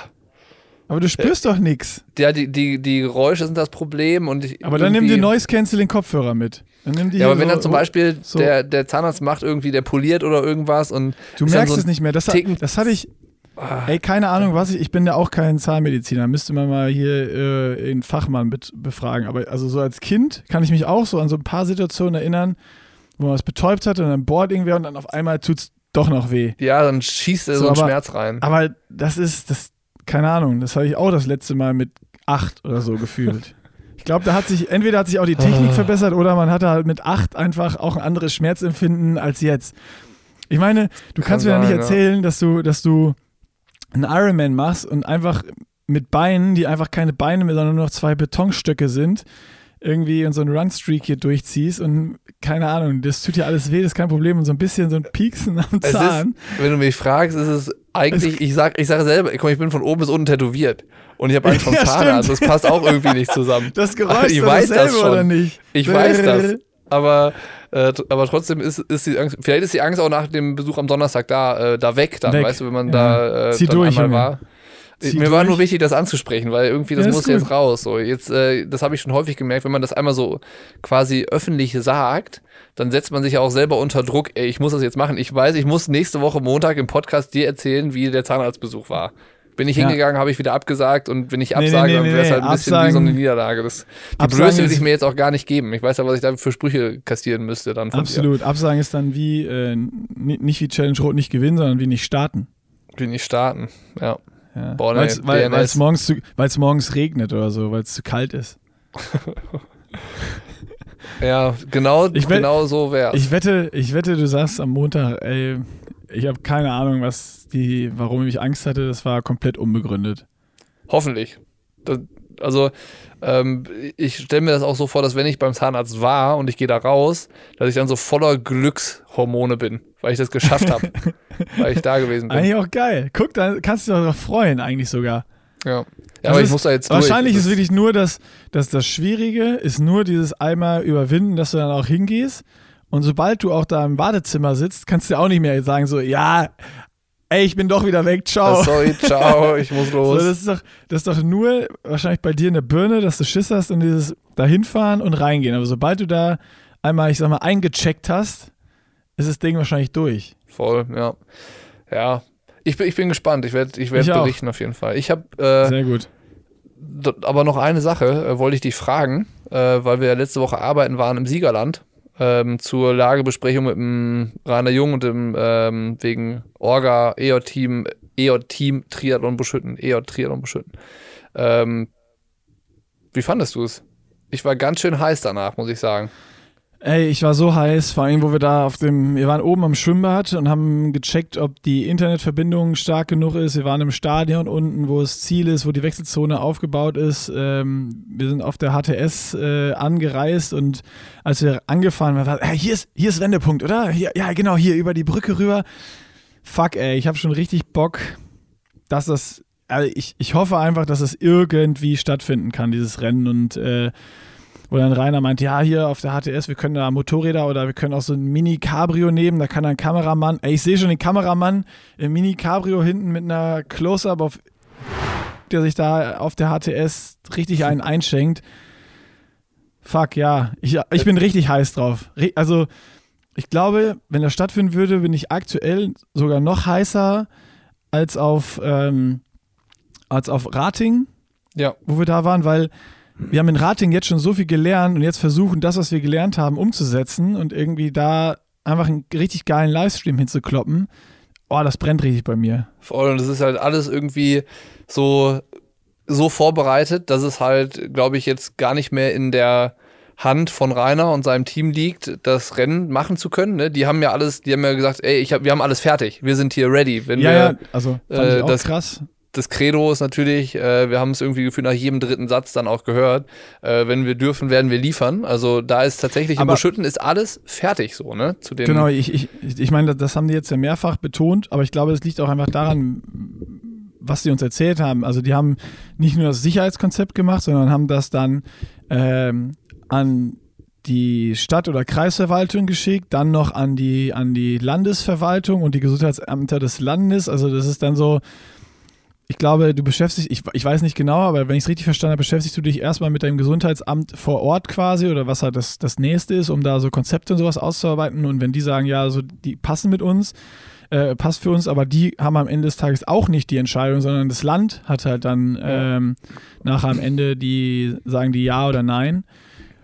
Aber du spürst doch nichts. ja, die, die, die Geräusche sind das Problem und ich, Aber dann nimm dir Noise Canceling Kopfhörer mit. Dann nimm die Ja, aber wenn so- dann zum Beispiel so- der, der Zahnarzt macht irgendwie, der poliert oder irgendwas und Du merkst so es nicht mehr. Das, hat, Ticken- das hatte ich. Ah. Ey, keine Ahnung, was ich. Ich bin ja auch kein Zahnmediziner. Müsste man mal hier äh, einen Fachmann bet- befragen. Aber also so als Kind kann ich mich auch so an so ein paar Situationen erinnern, wo man es betäubt hatte und dann bohrt irgendwer und dann auf einmal tut es doch noch weh. ja, dann schießt er so, So, einen aber- Schmerz rein. Aber das ist, das, keine Ahnung, das habe ich auch das letzte Mal mit acht oder so gefühlt. Ich glaube, da hat sich, entweder hat sich auch die Technik Ah. verbessert oder man hatte halt mit acht einfach auch ein anderes Schmerzempfinden als jetzt. Ich meine, du Kann kannst mir ja nicht sein, ja. erzählen, dass du, dass du einen Ironman machst und einfach mit Beinen, die einfach keine Beine mehr, sondern nur noch zwei Betonstöcke sind, irgendwie in so einen Runstreak hier durchziehst und keine Ahnung, das tut dir alles weh, das ist kein Problem und so ein bisschen so ein Pieksen am Zahn. ist, wenn du mich fragst, ist es eigentlich, ich sag, ich sage selber, mal, ich bin von oben bis unten tätowiert und ich habe Angst vom Ja, Zahnarzt. stimmt. Das passt auch irgendwie nicht zusammen. Das Geräusch Ich ist doch weiß das schon. oder nicht? Ich weiß das. Aber, äh, aber trotzdem ist, ist die Angst, vielleicht ist die Angst auch nach dem Besuch am Donnerstag da, äh, da weg dann, Weg. weißt du, wenn man Ja. da äh, Zieh dann durch, einmal Junge. War. Zieh Mir war durch. nur wichtig, das anzusprechen, weil irgendwie das Ja, muss jetzt raus. So, jetzt, äh, das habe ich schon häufig gemerkt, wenn man das einmal so quasi öffentlich sagt, dann setzt man sich ja auch selber unter Druck, ey, ich muss das jetzt machen. Ich weiß, ich muss nächste Woche Montag im Podcast dir erzählen, wie der Zahnarztbesuch war. Bin ich Ja. hingegangen, habe ich wieder abgesagt und wenn ich Nee, absage, nee, dann nee, wäre es nee, halt ein bisschen absagen- wie so eine Niederlage. Das, die Blöße will ich mir jetzt auch gar nicht geben. Ich weiß ja, was ich da für Sprüche kassieren müsste dann von Absolut. Absagen ist dann wie, äh, nicht wie Challenge Rot nicht gewinnen, sondern wie nicht starten. dir. Will nicht starten. Ja. Ja. Boah, nee, Weil's- weil es morgens, zu- morgens regnet oder so, weil es zu kalt ist. Ja, genau, Ich will- genau so wär's. Ich wette, ich wette, du sagst am Montag, ey, ich habe keine Ahnung, was die, warum ich Angst hatte, das war komplett unbegründet. Hoffentlich. Das, also, ähm, ich stelle mir das auch so vor, dass wenn ich beim Zahnarzt war und ich gehe da raus, dass ich dann so voller Glückshormone bin, weil ich das geschafft habe. weil ich da gewesen bin. Eigentlich auch geil. Guck, da kannst du dich doch freuen, eigentlich sogar. Ja, ja aber ich ist- muss da jetzt durch. Wahrscheinlich Das ist wirklich nur das, dass das Schwierige ist nur dieses einmal überwinden, dass du dann auch hingehst. Und sobald du auch da im Badezimmer sitzt, kannst du auch nicht mehr sagen so, ja, ey, ich bin doch wieder weg, ciao. Sorry, ciao, ich muss So, los. das, ist doch, das ist doch nur wahrscheinlich bei dir in der Birne, dass du Schiss hast und dieses dahinfahren und reingehen. Aber sobald du da einmal, ich sag mal, eingecheckt hast, ist das Ding wahrscheinlich durch. Voll, ja. Ja. Ich bin, ich bin gespannt. Ich werde ich werd Ich auch. berichten auf jeden Fall. Ich habe äh, Sehr gut. aber noch eine Sache, äh, wollte ich dich fragen, äh, weil wir ja letzte Woche arbeiten waren im Siegerland ähm, zur Lagebesprechung mit dem Rainer Jung und dem ähm, wegen Orga EOT-Team EOT-Team Triathlon Buschütten, EOT Triathlon Buschütten. Ähm, wie fandest du es? Ich war ganz schön heiß danach, muss ich sagen. Ey, ich war so heiß, vor allem, wo wir da auf dem, wir waren oben am Schwimmbad und haben gecheckt, ob die Internetverbindung stark genug ist. Wir waren im Stadion unten, wo das Ziel ist, wo die Wechselzone aufgebaut ist. Ähm, wir sind auf der HTS äh, angereist und als wir angefahren waren, war, hey, hier ist, hier ist Wendepunkt, oder? Hier, ja, genau, hier über die Brücke rüber. Fuck, ey, ich habe schon richtig Bock, dass das, also ich, ich hoffe einfach, dass es irgendwie stattfinden kann, dieses Rennen und äh, wo dann Rainer meint, ja, hier auf der HTS, wir können da Motorräder oder wir können auch so ein Mini-Cabrio nehmen, da kann ein Kameramann, ey, ich sehe schon den Kameramann im Mini-Cabrio hinten mit einer Close-Up auf, der sich da auf der HTS richtig einen einschenkt. Fuck, ja, ich, ich bin richtig heiß drauf. Also, ich glaube, wenn das stattfinden würde, bin ich aktuell sogar noch heißer als auf, ähm, als auf Rating, ja. wo wir da waren, weil wir haben in Rating jetzt schon so viel gelernt und jetzt versuchen, das, was wir gelernt haben, umzusetzen und irgendwie da einfach einen richtig geilen Livestream hinzukloppen. Oh, das brennt richtig bei mir. Voll, und es ist halt alles irgendwie so, so vorbereitet, dass es halt, glaube ich, jetzt gar nicht mehr in der Hand von Rainer und seinem Team liegt, das Rennen machen zu können. Ne? Die haben ja alles, die haben ja gesagt, ey, ich hab, wir haben alles fertig, wir sind hier ready. Wenn ja, wir, ja, also fand äh, ich auch das, krass das Credo ist natürlich, äh, wir haben es irgendwie gefühlt nach jedem dritten Satz dann auch gehört, äh, wenn wir dürfen, werden wir liefern. Also da ist tatsächlich Aber im Beschütten ist alles fertig so, ne? Zu den Genau, ich, ich, ich meine, das haben die jetzt ja mehrfach betont, aber ich glaube, es liegt auch einfach daran, was sie uns erzählt haben. Also die haben nicht nur das Sicherheitskonzept gemacht, sondern haben das dann ähm, an die Stadt- oder Kreisverwaltung geschickt, dann noch an die, an die Landesverwaltung und die Gesundheitsämter des Landes. Also das ist dann so, ich glaube, du beschäftigst, ich, ich weiß nicht genau, aber wenn ich es richtig verstanden habe, beschäftigst du dich erstmal mit deinem Gesundheitsamt vor Ort quasi oder was halt das, das Nächste ist, um da so Konzepte und sowas auszuarbeiten. Und wenn die sagen, ja, so die passen mit uns, äh, passt für uns, aber die haben am Ende des Tages auch nicht die Entscheidung, sondern das Land hat halt dann ähm, nachher am Ende die, sagen die ja oder nein.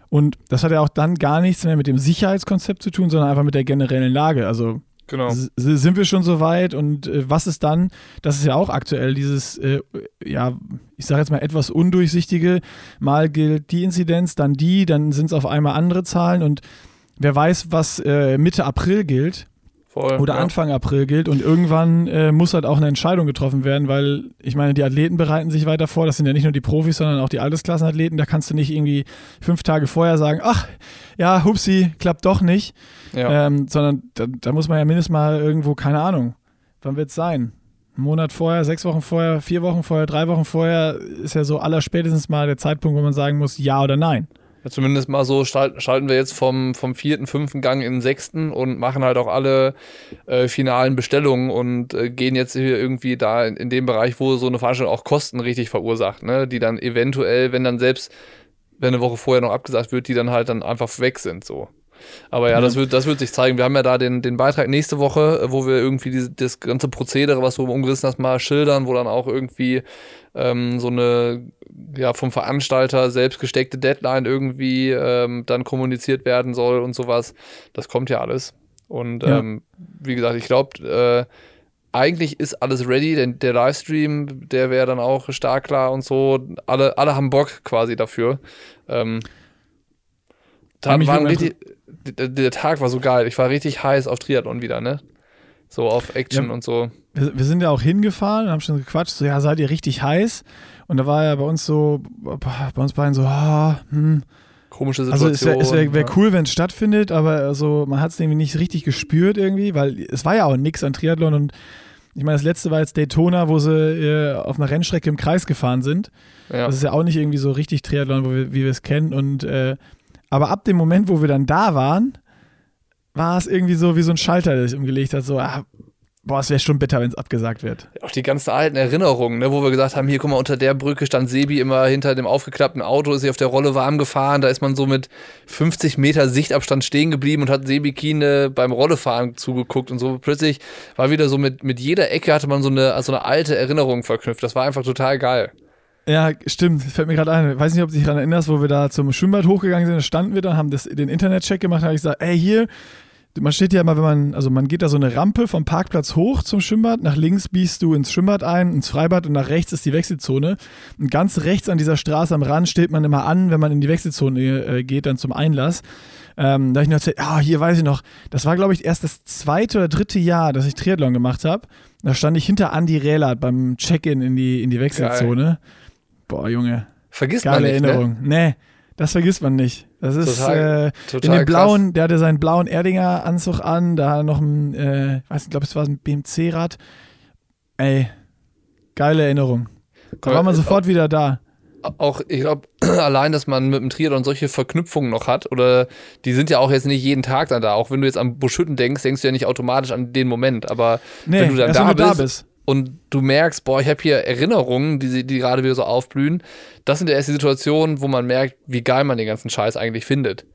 Und das hat ja auch dann gar nichts mehr mit dem Sicherheitskonzept zu tun, sondern einfach mit der generellen Lage. Also Genau. Sind wir schon so weit? Und äh, was ist dann, das ist ja auch aktuell dieses, äh, ja, ich sage jetzt mal etwas undurchsichtige, mal gilt die Inzidenz, dann die, dann sind es auf einmal andere Zahlen. Und wer weiß, was äh, Mitte April gilt Voll, oder ja. Anfang April gilt und irgendwann äh, muss halt auch eine Entscheidung getroffen werden, weil ich meine, die Athleten bereiten sich weiter vor, das sind ja nicht nur die Profis, sondern auch die Altersklassenathleten, da kannst du nicht irgendwie fünf Tage vorher sagen, ach, ja, hupsi, klappt doch nicht. Ja. Ähm, sondern da, da muss man ja mindestens mal irgendwo, keine Ahnung, wann wird es sein? Ein Monat vorher, sechs Wochen vorher, vier Wochen vorher, drei Wochen vorher ist ja so allerspätestens mal der Zeitpunkt, wo man sagen muss, ja oder nein. Ja, zumindest mal so schal- schalten wir jetzt vom, vom vierten, fünften Gang in den sechsten und machen halt auch alle äh, finalen Bestellungen und äh, gehen jetzt hier irgendwie da in, in dem Bereich, wo so eine Veranstaltung auch Kosten richtig verursacht, ne? Die dann eventuell, wenn dann selbst, wenn eine Woche vorher noch abgesagt wird, die dann halt dann einfach weg sind, so. Aber ja, Ja. Das, wird, das wird sich zeigen. Wir haben ja da den, den Beitrag nächste Woche, wo wir irgendwie diese, das ganze Prozedere, was du umgerissen hast, mal schildern, wo dann auch irgendwie ähm, so eine ja, vom Veranstalter selbst gesteckte Deadline irgendwie ähm, dann kommuniziert werden soll und sowas. Das kommt ja alles. Und Ja. ähm, wie gesagt, ich glaube, äh, eigentlich ist alles ready, denn der Livestream, der wäre dann auch stark klar und so. Alle, alle haben Bock quasi dafür. Ähm, da waren richtig, der, der Tag war so geil. Ich war richtig heiß auf Triathlon wieder, ne? So auf Action Ja. und so. Wir, wir sind ja auch hingefahren und haben schon gequatscht, so, ja, seid ihr richtig heiß? Und da war ja bei uns so, bei uns beiden so, ah, hm. Komische Also Situation. es wäre wär, wär cool, wenn es stattfindet, aber also, man hat es irgendwie nicht richtig gespürt irgendwie, weil es war ja auch nix an Triathlon und ich meine, das letzte war jetzt Daytona, wo sie äh, auf einer Rennstrecke im Kreis gefahren sind. Ja. Das ist ja auch nicht irgendwie so richtig Triathlon, wir, wie wir es kennen. Und äh, aber ab dem Moment, wo wir dann da waren, war es irgendwie so wie so ein Schalter, der sich umgelegt hat. So, ah, boah, es wäre schon bitter, wenn es abgesagt wird. Auch die ganzen alten Erinnerungen, ne, wo wir gesagt haben, hier, guck mal, unter der Brücke stand Sebi immer hinter dem aufgeklappten Auto, ist sie auf der Rolle warm gefahren, da ist man so mit 50 Meter Sichtabstand stehen geblieben und hat Sebi Kiene beim Rollefahren zugeguckt und so plötzlich war wieder so mit, mit jeder Ecke hatte man so eine, so eine alte Erinnerung verknüpft. Das war einfach total geil. Ja, stimmt. Fällt mir gerade ein. Ich weiß nicht, ob du dich daran erinnerst, wo wir da zum Schwimmbad hochgegangen sind. Da standen wir da, haben das, den Internetcheck gemacht. Da habe ich gesagt, ey, hier, man steht ja immer, wenn man, also man geht da so eine Rampe vom Parkplatz hoch zum Schwimmbad. Nach links biegst du ins Schwimmbad ein, ins Freibad und nach rechts ist die Wechselzone. Und ganz rechts an dieser Straße am Rand steht man immer an, wenn man in die Wechselzone äh, geht, dann zum Einlass. Ähm, da habe ich noch erzählt, ah, hier weiß ich noch, das war, glaube ich, erst das zweite oder dritte Jahr, dass ich Triathlon gemacht habe. Da stand ich hinter Andy Rehlert beim Check-in in die, in die Wechselzone. Geil. Boah, Junge. Vergisst Geile man nicht, ne? Erinnerung. Ne? Nee, das vergisst man nicht. Das ist total, äh, total in dem blauen, krass. der hatte seinen blauen Erdinger Anzug an, da noch ein, äh, weiß nicht, glaube es war ein BMC-Rad. Ey, geile Erinnerung. Da war man sofort wieder da auch, ich glaube, allein, dass man mit dem Triathlon solche Verknüpfungen noch hat, oder die sind ja auch jetzt nicht jeden Tag dann da. Auch wenn du jetzt an Buschütten denkst, denkst du ja nicht automatisch an den Moment. Aber nee, wenn du dann da bist, da bist, und du merkst, boah, ich habe hier Erinnerungen, die, die gerade wieder so aufblühen, das sind ja erst die Situationen, wo man merkt, wie geil man den ganzen Scheiß eigentlich findet.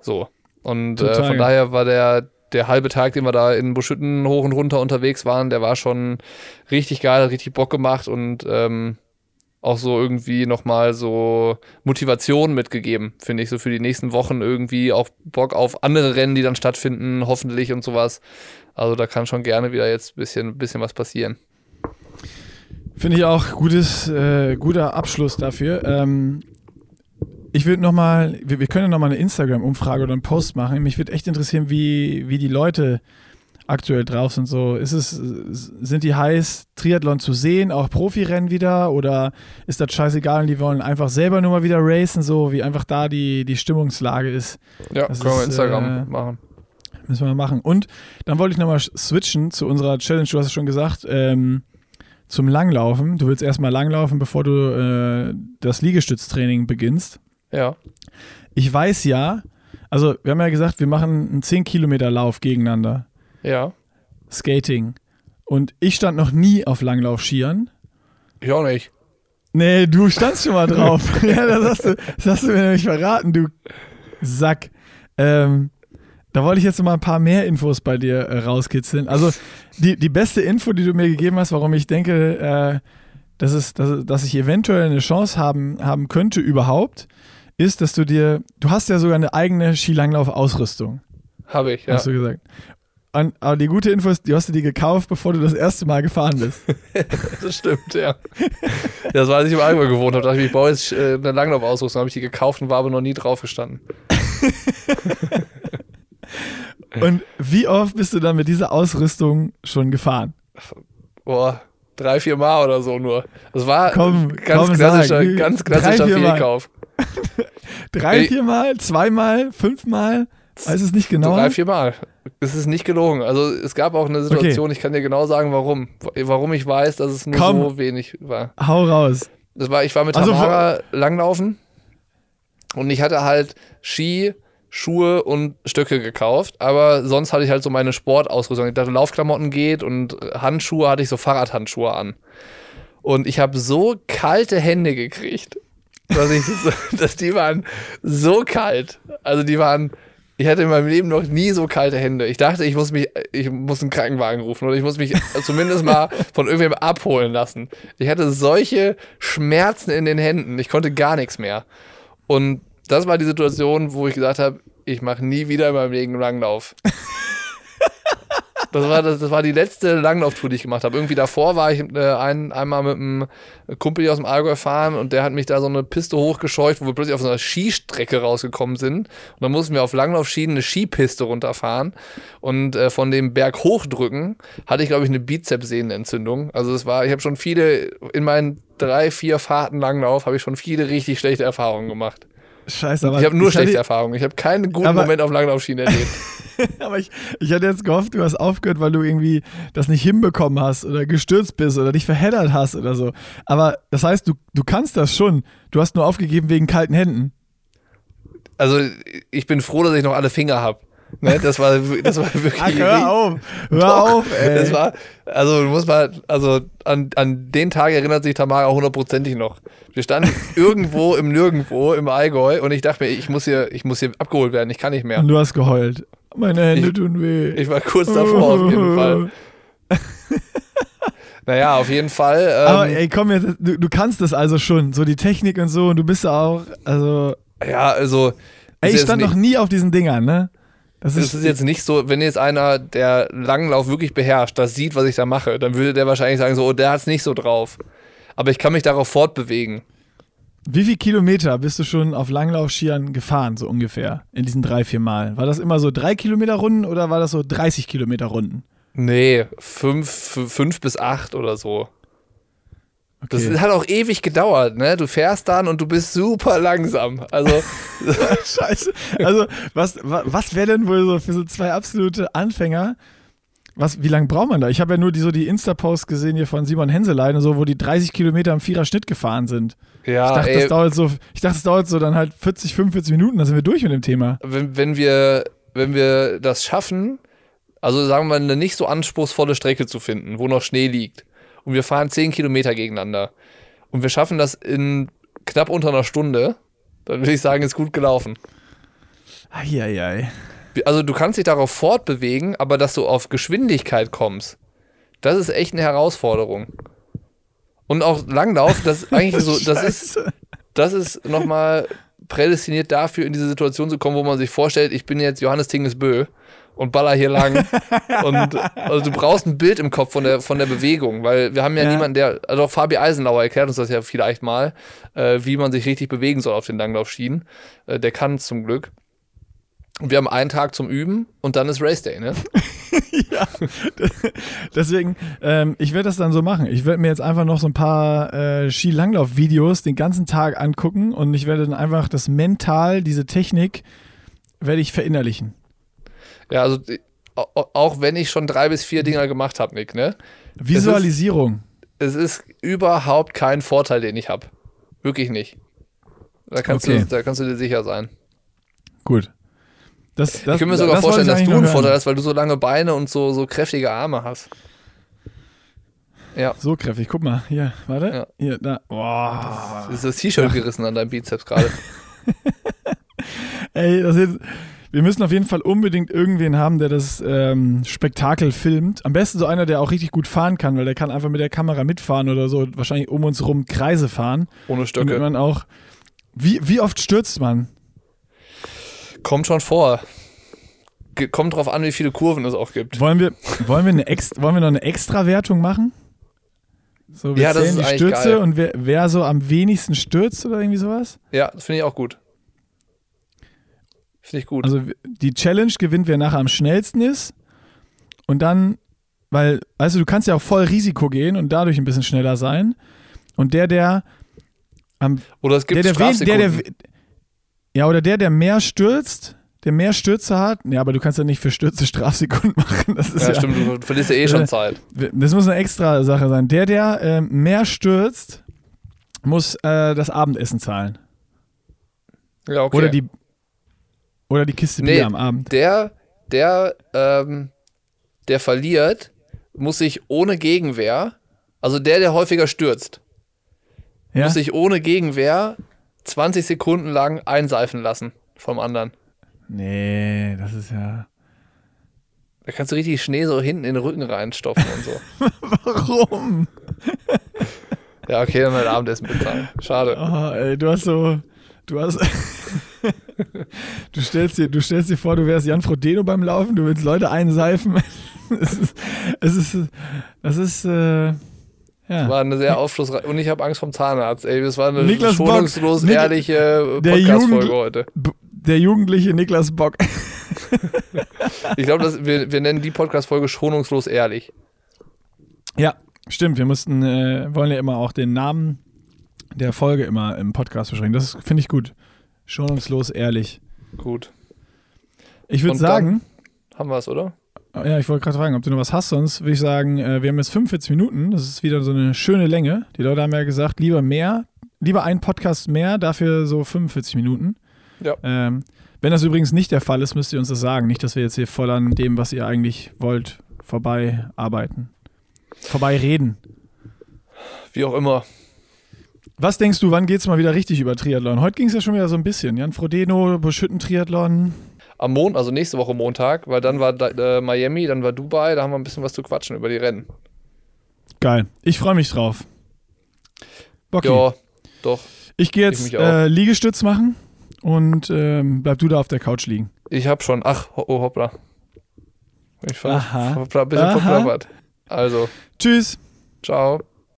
So. Und äh, von daher war der, der halbe Tag, den wir da in Buschütten hoch und runter unterwegs waren, der war schon richtig geil, hat richtig Bock gemacht und ähm, auch so irgendwie nochmal so Motivation mitgegeben, finde ich, so für die nächsten Wochen irgendwie auch Bock auf andere Rennen, die dann stattfinden, hoffentlich und sowas. Also da kann schon gerne wieder jetzt ein bisschen, bisschen was passieren. Finde ich auch gutes, äh, guter Abschluss dafür. Ähm, ich würde nochmal, wir, wir können nochmal eine Instagram-Umfrage oder einen Post machen. Mich würde echt interessieren, wie, wie die Leute aktuell drauf sind. So, ist es, sind die heiß, Triathlon zu sehen, auch Profirennen wieder? Oder ist das scheißegal und die wollen einfach selber nur mal wieder racen, so wie einfach da die, die Stimmungslage ist? Ja, das können wir Instagram äh, machen. Müssen wir mal machen. Und dann wollte ich nochmal switchen zu unserer Challenge, du hast es schon gesagt, ähm, zum Langlaufen. Du willst erstmal langlaufen, bevor du äh, das Liegestütztraining beginnst. Ja. Ich weiß ja, also wir haben ja gesagt, wir machen einen 10 Kilometer Lauf gegeneinander. Ja. Skating. Und ich stand noch nie auf Langlaufskiern. Ich auch nicht. Nee, du standst schon mal drauf. ja, das hast, du, das hast du mir nämlich verraten, du Sack. Ähm, da wollte ich jetzt mal ein paar mehr Infos bei dir äh, rauskitzeln. Also die, die beste Info, die du mir gegeben hast, warum ich denke, äh, dass, es, dass, dass ich eventuell eine Chance haben, haben könnte überhaupt, ist, dass du dir, du hast ja sogar eine eigene Skilanglauf-Ausrüstung. Habe ich, ja. Hast du gesagt. Und, aber die gute Info ist, die hast du dir gekauft, bevor du das erste Mal gefahren bist. das stimmt, ja. Das war, als ich im Allgäu gewohnt habe. Da dachte ich, ich baue jetzt äh, eine Langlaufausrüstung. habe ich die gekauft und war aber noch nie drauf gestanden. und wie oft bist du dann mit dieser Ausrüstung schon gefahren? Boah, drei, vier Mal oder so nur. Das war komm, ganz, komm, klassischer, ganz klassischer drei, Fehlkauf. drei, vier Mal, zweimal, fünfmal? Weiß es nicht genau? Drei, vier Mal. Es ist nicht gelogen. Also es gab auch eine Situation, okay. ich kann dir genau sagen, warum. Warum ich weiß, dass es nur Komm, so wenig war. Hau raus. Das war, ich war mit also, Tamara langlaufen und ich hatte halt Ski, Schuhe und Stöcke gekauft, aber sonst hatte ich halt so meine Sportausrüstung. Ich dachte, Laufklamotten geht und Handschuhe hatte ich so Fahrradhandschuhe an. Und ich habe so kalte Hände gekriegt, dass ich, dass die waren so kalt. Also die waren ich hatte in meinem Leben noch nie so kalte Hände. Ich dachte, ich muss mich, ich muss einen Krankenwagen rufen oder ich muss mich zumindest mal von irgendwem abholen lassen. Ich hatte solche Schmerzen in den Händen. Ich konnte gar nichts mehr. Und das war die Situation, wo ich gesagt habe, ich mache nie wieder in meinem Leben Langlauf. Das war, das, das war die letzte Langlauftour, die ich gemacht habe. Irgendwie davor war ich äh, ein, einmal mit einem Kumpel hier aus dem Allgäu fahren und der hat mich da so eine Piste hochgescheucht, wo wir plötzlich auf so einer Skistrecke rausgekommen sind. Und dann mussten wir auf Langlaufschienen eine Skipiste runterfahren und äh, von dem Berg hochdrücken hatte ich, glaube ich, eine Bizepssehnenentzündung. Also es war, ich habe schon viele, in meinen drei, vier Fahrten Langlauf, habe ich schon viele richtig schlechte Erfahrungen gemacht. Scheiße, aber. Ich habe nur schlechte Erfahrungen. Ich habe keinen guten Moment auf Langlaufschienen erlebt. aber ich, ich hatte jetzt gehofft, du hast aufgehört, weil du irgendwie das nicht hinbekommen hast oder gestürzt bist oder dich verheddert hast oder so. Aber das heißt, du, du kannst das schon. Du hast nur aufgegeben wegen kalten Händen. Also, ich bin froh, dass ich noch alle Finger habe. Ne, das war, das war wirklich. Ach, hör auf, hör doch, auf, ey. Das war, also du musst mal, also an, an den Tag erinnert sich Tamara hundertprozentig noch. Wir standen irgendwo im Nirgendwo im Allgäu und ich dachte mir, ich muss hier, ich muss hier abgeholt werden, ich kann nicht mehr. Und du hast geheult. Meine Hände ich, tun weh. Ich war kurz davor auf jeden Fall. naja, auf jeden Fall. Ähm, Aber ey, komm jetzt, du, du kannst das also schon, so die Technik und so und du bist auch, also. Ja, also. Ey, ich stand noch nie auf diesen Dingern, ne? Das ist, das ist, jetzt nicht so, wenn jetzt einer, der Langlauf wirklich beherrscht, das sieht, was ich da mache, dann würde der wahrscheinlich sagen, so, oh, der hat es nicht so drauf. Aber ich kann mich darauf fortbewegen. Wie viel Kilometer bist du schon auf Langlaufskiern gefahren, so ungefähr, in diesen drei, vier Mal? War das immer so drei Kilometer Runden oder war das so 30 Kilometer Runden? Nee, fünf, fünf bis acht oder so. Okay. Das hat auch ewig gedauert, ne? Du fährst dann und du bist super langsam. Also, Scheiße. Also, was, wa- was wäre denn wohl so für so zwei absolute Anfänger? Was, wie lange braucht man da? Ich habe ja nur die, so die Insta-Posts gesehen hier von Simon Henselein und so, wo die 30 Kilometer im Vierer-Schnitt gefahren sind. ja, ich, dachte, ey, das dauert so, ich dachte, das dauert so dann halt 40, 45 Minuten, dann sind wir durch mit dem Thema. wenn, wenn, wir, wenn wir das schaffen, also sagen wir mal, eine nicht so anspruchsvolle Strecke zu finden, wo noch Schnee liegt, und wir fahren 10 Kilometer gegeneinander, und wir schaffen das in knapp unter einer Stunde, dann würde ich sagen, ist gut gelaufen. Eieiei. Also du kannst dich darauf fortbewegen, aber dass du auf Geschwindigkeit kommst, das ist echt eine Herausforderung. Und auch Langlauf, das ist eigentlich so, das ist, das ist nochmal prädestiniert dafür, in diese Situation zu kommen, wo man sich vorstellt, ich bin jetzt Johannes Tingesbö und baller hier lang. und also du brauchst ein Bild im Kopf von der, von der Bewegung, weil wir haben ja, Ja. niemanden, der, also auch Fabi Eisenlauer erklärt uns das ja vielleicht mal, äh, wie man sich richtig bewegen soll auf den Langlaufschienen. Äh, der kann es zum Glück. Und wir haben einen Tag zum Üben und dann ist Race Day, ne? ja, deswegen, ähm, ich werde das dann so machen. Ich werde mir jetzt einfach noch so ein paar äh, Skilanglauf-Videos den ganzen Tag angucken und ich werde dann einfach das mental, diese Technik, werde ich verinnerlichen. Ja, also auch wenn ich schon drei bis vier Dinger gemacht habe, Nick, ne? Visualisierung. Es ist überhaupt kein Vorteil, den ich habe. Wirklich nicht. Da kannst, Okay. du, da kannst du dir sicher sein. Gut. Das, das, ich kann mir sogar das vorstellen, dass du einen Vorteil hast, weil du so lange Beine und so, so kräftige Arme hast. Ja. So kräftig, guck mal, hier, warte. Ja. Hier, da. Boah. Ist das T-Shirt gerissen an deinem Bizeps gerade? Ey, das jetzt, wir müssen auf jeden Fall unbedingt irgendwen haben, der das ähm, Spektakel filmt. Am besten so einer, der auch richtig gut fahren kann, weil der kann einfach mit der Kamera mitfahren oder so, und wahrscheinlich um uns rum Kreise fahren. Ohne Damit Stöcke. man auch. Wie, wie oft stürzt man? Kommt schon vor. Ge- Kommt drauf an, wie viele Kurven es auch gibt. Wollen wir, wollen wir, eine Ex, wollen wir noch eine Extrawertung machen? So, wir Ja, das zählen ist die Stürze geil. und wer, wer so am wenigsten stürzt oder irgendwie sowas? Ja, das finde ich auch gut. Finde ich gut. Also die Challenge gewinnt, wer nachher am schnellsten ist. Und dann, weil, weißt du, du kannst ja auch voll Risiko gehen und dadurch ein bisschen schneller sein. Und der, der am Oder es gibt der, der, der, der, Strafsekunden. ja, oder der, der mehr stürzt, der mehr Stürze hat. Ja, aber du kannst ja nicht für Stürze Strafsekunden machen. Das ist Ja, ja, stimmt, du verlierst ja eh schon Zeit. Das muss eine extra Sache sein. Der, der ähm, mehr stürzt, muss äh, das Abendessen zahlen. Ja, okay. Oder die oder die Kiste Nee. Bier am Abend. der, der, ähm, der verliert, muss sich ohne Gegenwehr, also der, der häufiger stürzt, Ja? muss sich ohne Gegenwehr 20 Sekunden lang einseifen lassen vom anderen. Nee, das ist ja. Da kannst du richtig Schnee so hinten in den Rücken reinstopfen und so. Warum? Ja, okay, dann halt Abendessen bezahlen. Schade. Oh, ey, du hast so. Du hast. du, stellst dir, du stellst dir vor, du wärst Jan Frodeno beim Laufen, du willst Leute einseifen. es ist. Es ist. Das ist. Äh, ja. War eine sehr aufschlussreiche. Und ich habe Angst vom Zahnarzt. Ey, das war eine Niklas Bock. schonungslos Nik- ehrliche Podcast-Folge heute. Der jugendliche Niklas Bock. Ich glaube, wir, wir nennen die Podcast-Folge schonungslos ehrlich. Ja, stimmt. Wir mussten, äh, wollen ja immer auch den Namen der Folge immer im Podcast beschreiben. Das finde ich gut. Schonungslos ehrlich. Gut. Ich würde sagen, Haben wir es, oder? ja, ich wollte gerade fragen, ob du noch was hast, sonst würde ich sagen, äh, wir haben jetzt 45 Minuten. Das ist wieder so eine schöne Länge. Die Leute haben ja gesagt, lieber mehr, lieber ein Podcast mehr, dafür so 45 Minuten. Ja. Ähm, wenn das übrigens nicht der Fall ist, müsst ihr uns das sagen. Nicht, dass wir jetzt hier voll an dem, was ihr eigentlich wollt, vorbei arbeiten. Vorbei reden. Wie auch immer. Was denkst du, wann geht's mal wieder richtig über Triathlon? Heute ging es ja schon wieder so ein bisschen. Jan Frodeno, Buschütten-Triathlon. Am Mond, also nächste Woche Montag, weil dann war äh, Miami, dann war Dubai, da haben wir ein bisschen was zu quatschen über die Rennen. Geil. Ich freue mich drauf. Bocky. Ja, doch. ich gehe ich jetzt auch. äh, Liegestütz machen und ähm, bleib du da auf der Couch liegen. Ich hab schon. Ach, oh, hoppla. Ich war Aha. hoppla, ein bisschen verplappert. Also, Tschüss. ciao.